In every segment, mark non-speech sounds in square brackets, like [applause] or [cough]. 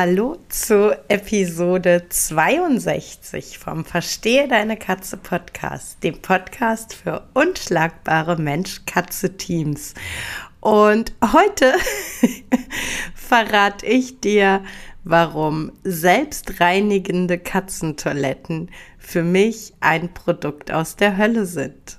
Hallo zu Episode 62 vom Verstehe deine Katze Podcast, dem Podcast für unschlagbare Mensch-Katze-Teams. Und heute [laughs] verrate ich dir, warum selbstreinigende Katzentoiletten für mich ein Produkt aus der Hölle sind.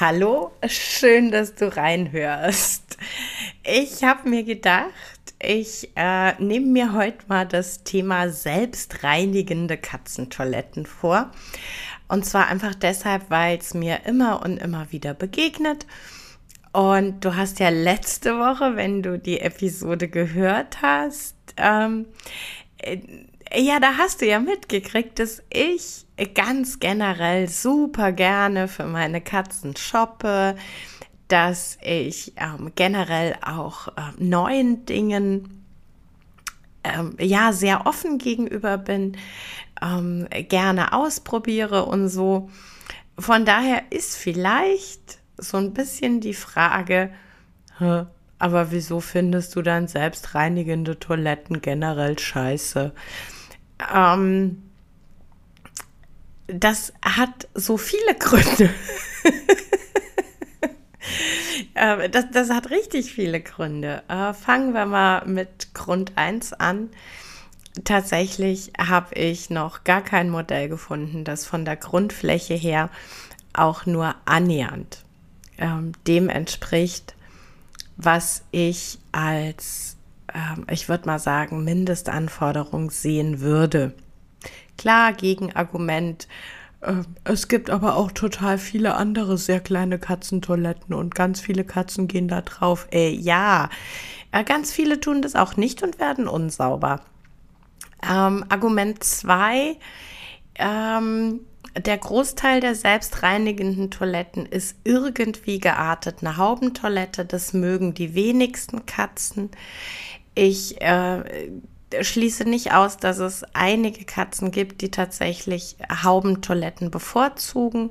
Hallo, schön, dass du reinhörst. Ich habe mir gedacht, ich äh, nehme mir heute mal das Thema selbstreinigende Katzentoiletten vor. Und zwar einfach deshalb, weil es mir immer und immer wieder begegnet. Und du hast ja letzte Woche, wenn du die Episode gehört hast, ähm, äh, ja, da hast du ja mitgekriegt, dass ich ganz generell super gerne für meine Katzen shoppe, dass ich ähm, generell auch äh, neuen Dingen ähm, ja sehr offen gegenüber bin, ähm, gerne ausprobiere und so. Von daher ist vielleicht so ein bisschen die Frage, aber wieso findest du dann selbstreinigende Toiletten generell scheiße? Ähm, das hat so viele Gründe. [laughs] Äh, das, das, hat richtig viele Gründe. Äh, fangen wir mal mit Grund 1 an. Tatsächlich habe ich noch gar kein Modell gefunden, das von der Grundfläche her auch nur annähernd ähm, dem entspricht, was ich als, ich würde mal sagen, Mindestanforderung sehen würde. Klar, Gegenargument. Äh, es gibt aber auch total viele andere sehr kleine Katzentoiletten und ganz viele Katzen gehen da drauf. Äh, ja, äh, ganz viele tun das auch nicht und werden unsauber. Ähm, Argument zwei: ähm, der Großteil der selbstreinigenden Toiletten ist irgendwie geartet eine Haubentoilette. Das mögen die wenigsten Katzen. Ich äh, schließe nicht aus, dass es einige Katzen gibt, die tatsächlich Haubentoiletten bevorzugen.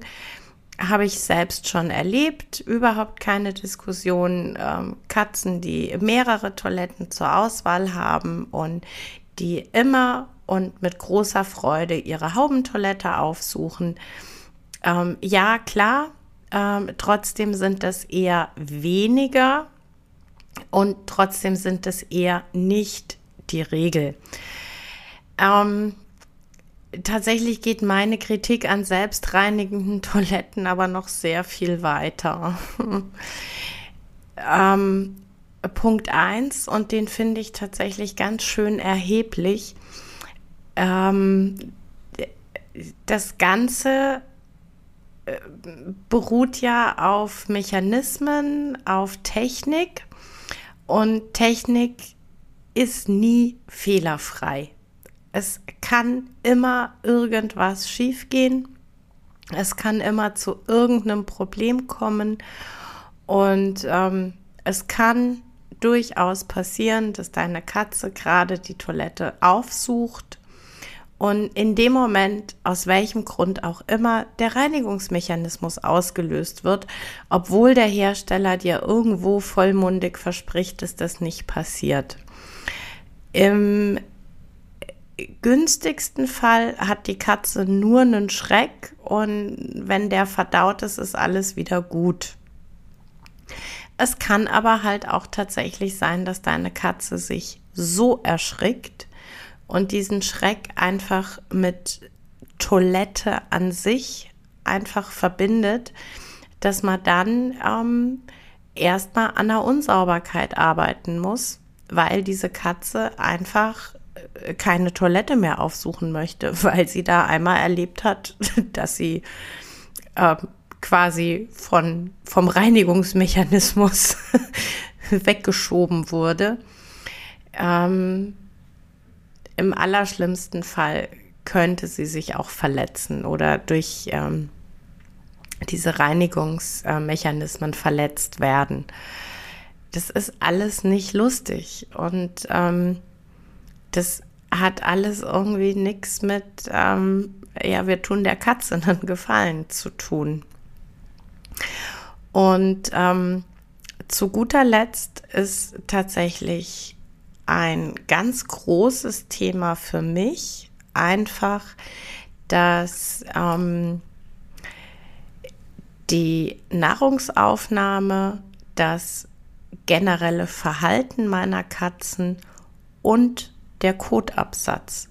Habe ich selbst schon erlebt, überhaupt keine Diskussion. Ähm, Katzen, die mehrere Toiletten zur Auswahl haben und die immer und mit großer Freude ihre Haubentoilette aufsuchen. Ähm, ja, klar, ähm, trotzdem sind das eher weniger und trotzdem sind es eher nicht die Regel. Ähm, tatsächlich geht meine Kritik an selbstreinigenden [laughs] Toiletten aber noch sehr viel weiter. [laughs] ähm, Punkt 1, und den finde ich tatsächlich ganz schön erheblich. Ähm, das Ganze äh, beruht ja auf Mechanismen, auf Technik. Und Technik ist nie fehlerfrei. Es kann immer irgendwas schiefgehen. Es kann immer zu irgendeinem Problem kommen. Und ähm, es kann durchaus passieren, dass deine Katze gerade die Toilette aufsucht und in dem Moment, aus welchem Grund auch immer, der Reinigungsmechanismus ausgelöst wird, obwohl der Hersteller dir irgendwo vollmundig verspricht, dass das nicht passiert. Im günstigsten Fall hat die Katze nur einen Schreck und wenn der verdaut ist, ist alles wieder gut. Es kann aber halt auch tatsächlich sein, dass deine Katze sich so erschrickt und diesen Schreck einfach mit Toilette an sich einfach verbindet, dass man dann ähm, erstmal an der Unsauberkeit arbeiten muss, weil diese Katze einfach äh, keine Toilette mehr aufsuchen möchte, [laughs] weil sie da einmal erlebt hat, [laughs] dass sie äh, quasi von, vom Reinigungsmechanismus [laughs] weggeschoben wurde. Ähm, Im allerschlimmsten Fall könnte sie sich auch verletzen oder durch ähm, diese Reinigungsmechanismen verletzt werden. Das ist alles nicht lustig und ähm, das hat alles irgendwie nichts mit, ähm, ja, wir tun der Katze [laughs] einen Gefallen zu tun. Und ähm, zu guter Letzt ist tatsächlich ein ganz großes Thema für mich. Einfach, dass ähm, die Nahrungsaufnahme, das generelle Verhalten meiner Katzen und der Kotabsatz.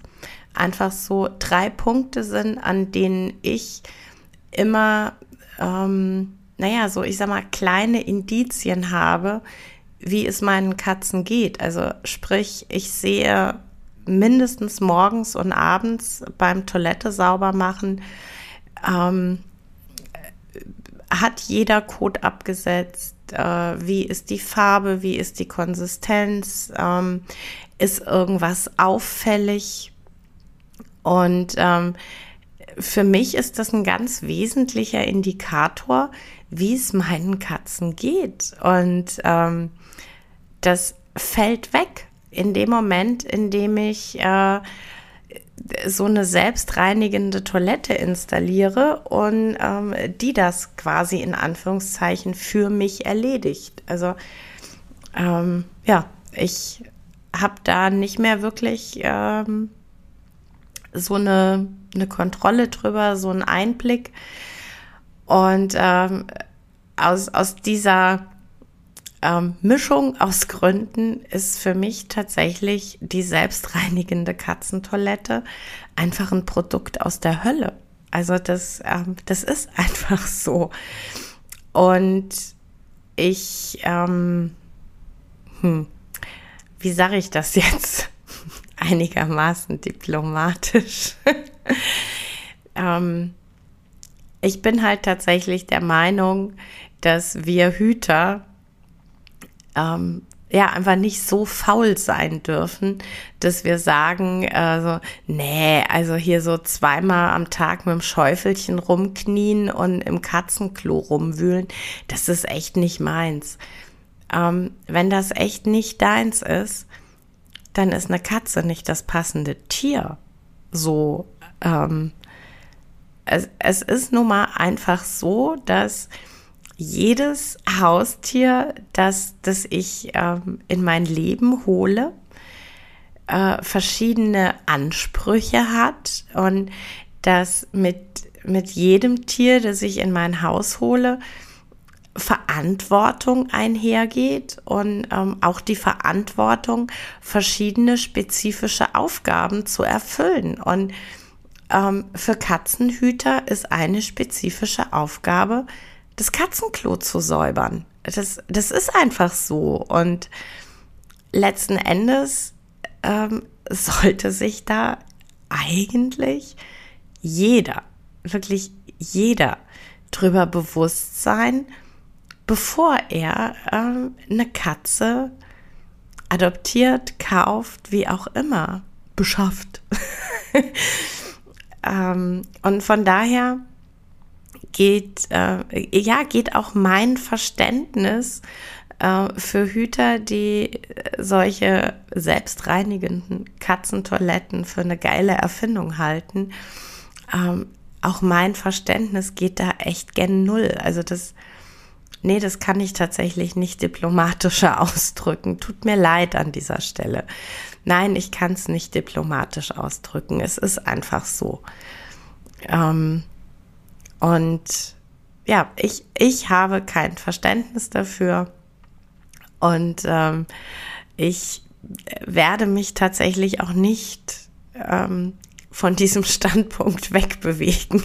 Einfach so drei Punkte sind, an denen ich immer, ähm, naja, so ich sag mal, kleine Indizien habe, wie es meinen Katzen geht. Also sprich, ich sehe mindestens morgens und abends beim Toilette sauber machen, ähm, hat jeder Code abgesetzt, äh, wie ist die Farbe, wie ist die Konsistenz, ähm, ist irgendwas auffällig. Und ähm, für mich ist das ein ganz wesentlicher Indikator, wie es meinen Katzen geht. Und ähm, das fällt weg in dem Moment, in dem ich äh, so eine selbstreinigende Toilette installiere und ähm, die das quasi in Anführungszeichen für mich erledigt. Also ähm, ja, ich habe da nicht mehr wirklich ähm, so eine, eine Kontrolle drüber, so einen Einblick. Und ähm, aus, aus dieser ähm, Mischung aus Gründen ist für mich tatsächlich die selbstreinigende Katzentoilette einfach ein Produkt aus der Hölle. Also das, ähm, das ist [laughs] einfach so. Und ich, ähm, hm, wie sage ich das jetzt? [laughs] Einigermaßen diplomatisch. [laughs] [laughs] ähm, ich bin halt tatsächlich der Meinung, dass wir Hüter ähm, ja, einfach nicht so faul sein dürfen, dass wir sagen, also, nee, also hier so zweimal am Tag mit dem Schäufelchen rumknien und im Katzenklo rumwühlen, das ist echt nicht meins. Ähm, wenn das echt nicht deins ist, dann ist eine Katze nicht das passende Tier. So, ähm, es, es ist nun mal einfach so, dass jedes Haustier, das, das ich ähm, in mein Leben hole, äh, verschiedene Ansprüche hat und dass mit, mit jedem Tier, das ich in mein Haus hole, Verantwortung einhergeht und ähm, auch die Verantwortung, verschiedene spezifische Aufgaben zu erfüllen. Und ähm, für Katzenhüter ist eine spezifische Aufgabe, das Katzenklo zu säubern. Das, das ist einfach so. Und letzten Endes ähm, [laughs] sollte sich da eigentlich jeder, wirklich jeder drüber bewusst sein, bevor er ähm, eine Katze adoptiert, kauft, wie auch immer, beschafft. [laughs] ähm, und von daher geht, äh, ja, geht auch mein Verständnis äh, für Hüter, die solche selbstreinigenden Katzentoiletten für eine geile Erfindung halten. Ähm, auch mein Verständnis geht da echt gen Null. Also das, nee, das kann ich tatsächlich nicht diplomatischer [laughs] ausdrücken. Tut mir leid an dieser Stelle. Nein, ich kann es nicht diplomatisch ausdrücken. Es ist einfach so. Ähm, und ja, ich, ich habe kein Verständnis dafür. Und ähm, ich werde mich tatsächlich auch nicht ähm, von diesem [laughs] Standpunkt wegbewegen.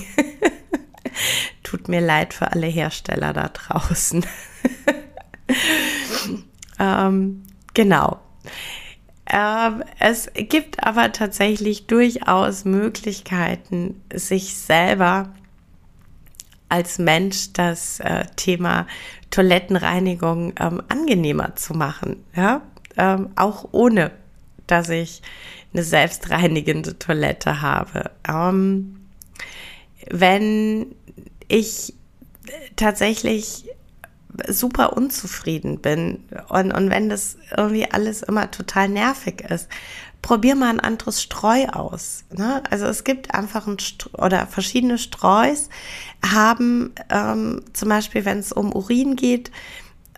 [laughs] Tut mir leid für alle Hersteller da draußen. [laughs] ähm, genau. Ähm, es gibt aber tatsächlich durchaus Möglichkeiten, sich selber als Mensch das äh, Thema Toilettenreinigung ähm, angenehmer zu machen. Ja, ähm, auch ohne, dass ich eine selbstreinigende Toilette habe. Ähm, wenn ich tatsächlich super unzufrieden bin und, und wenn das irgendwie alles immer total nervig ist, probier mal ein anderes Streu aus. Ne? Also es gibt einfach ein St oder verschiedene Streus haben ähm, zum Beispiel, wenn es um Urin geht,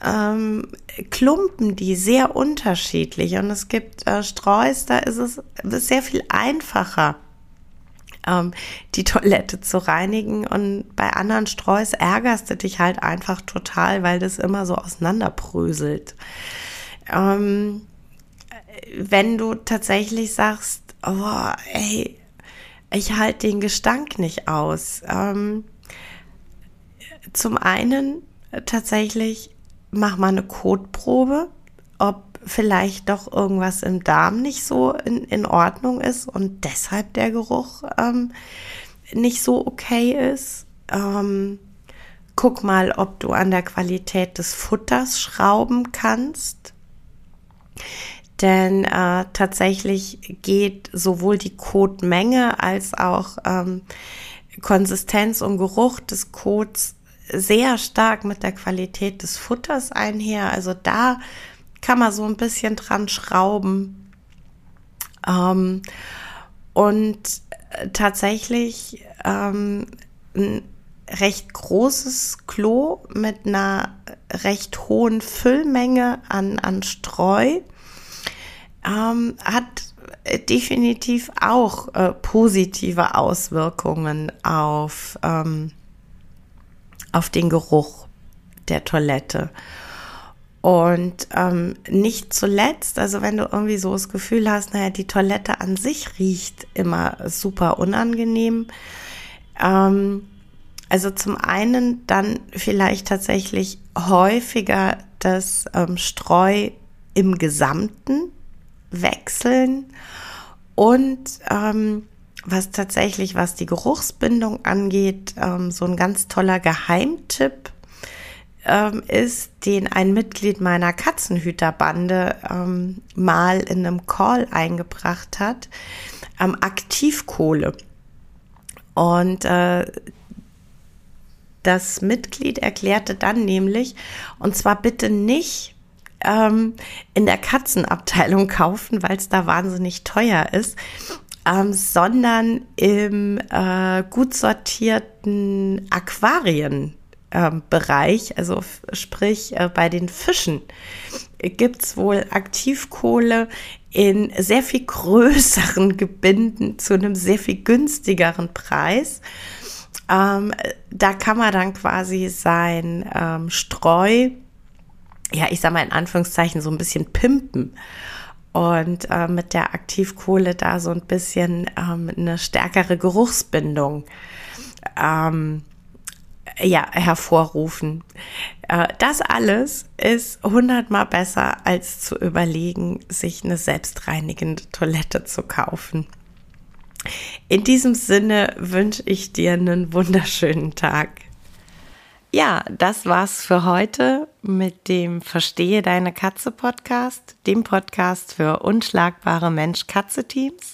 ähm, Klumpen die sehr unterschiedlich und es gibt äh, Streus, da ist es sehr viel einfacher ähm, die Toilette zu reinigen. Und bei anderen Streus ärgerst du dich halt einfach total, weil das immer so auseinanderpröselt. Ähm, wenn du tatsächlich sagst, oh, ey, ich halte den Gestank nicht aus. Ähm, zum einen tatsächlich mach mal eine Kotprobe, ob vielleicht doch irgendwas im Darm nicht so in, in Ordnung ist und deshalb der Geruch ähm, nicht so okay ist. Ähm, guck mal, ob du an der Qualität des Futters schrauben kannst. Denn äh, tatsächlich geht sowohl die Kotmenge als auch ähm, Konsistenz und Geruch des Kots sehr stark mit der Qualität des Futters einher. Also da kann man so ein bisschen dran schrauben. Ähm, und äh, tatsächlich ähm, ein recht großes Klo mit einer recht hohen Füllmenge an, an Streu ähm, hat definitiv auch äh, positive Auswirkungen auf, ähm, auf den Geruch der Toilette. Und ähm, nicht zuletzt, also wenn du irgendwie so das Gefühl hast, naja, die Toilette an sich riecht immer super unangenehm. Ähm, also zum einen dann vielleicht tatsächlich häufiger das ähm, Streu im Gesamten wechseln und ähm, was tatsächlich, was die Geruchsbindung angeht, ähm, so ein ganz toller Geheimtipp ähm, ist, den ein Mitglied meiner Katzenhüterbande ähm, mal in einem Call eingebracht hat, ähm, Aktivkohle. Und äh, das Mitglied erklärte dann nämlich, und zwar bitte nicht ähm, in der Katzenabteilung kaufen, weil es da wahnsinnig teuer ist, ähm, sondern im äh, gut sortierten Aquarien ähm, Bereich, also sprich äh, bei den Fischen, gibt es wohl Aktivkohle in sehr viel größeren Gebinden zu einem sehr viel günstigeren Preis. Ähm, da kann man dann quasi sein ähm, Streu, ja, ich sag mal in Anführungszeichen, so ein bisschen pimpen und äh, mit der Aktivkohle da so ein bisschen ähm, eine stärkere Geruchsbindung ähm, ja, hervorrufen. Äh, das alles ist hundertmal besser, als zu überlegen, sich eine selbstreinigende Toilette zu kaufen. In diesem Sinne wünsche ich dir einen wunderschönen Tag. Ja, das war's für heute mit dem Verstehe deine Katze Podcast, dem Podcast für unschlagbare Mensch-Katze-Teams.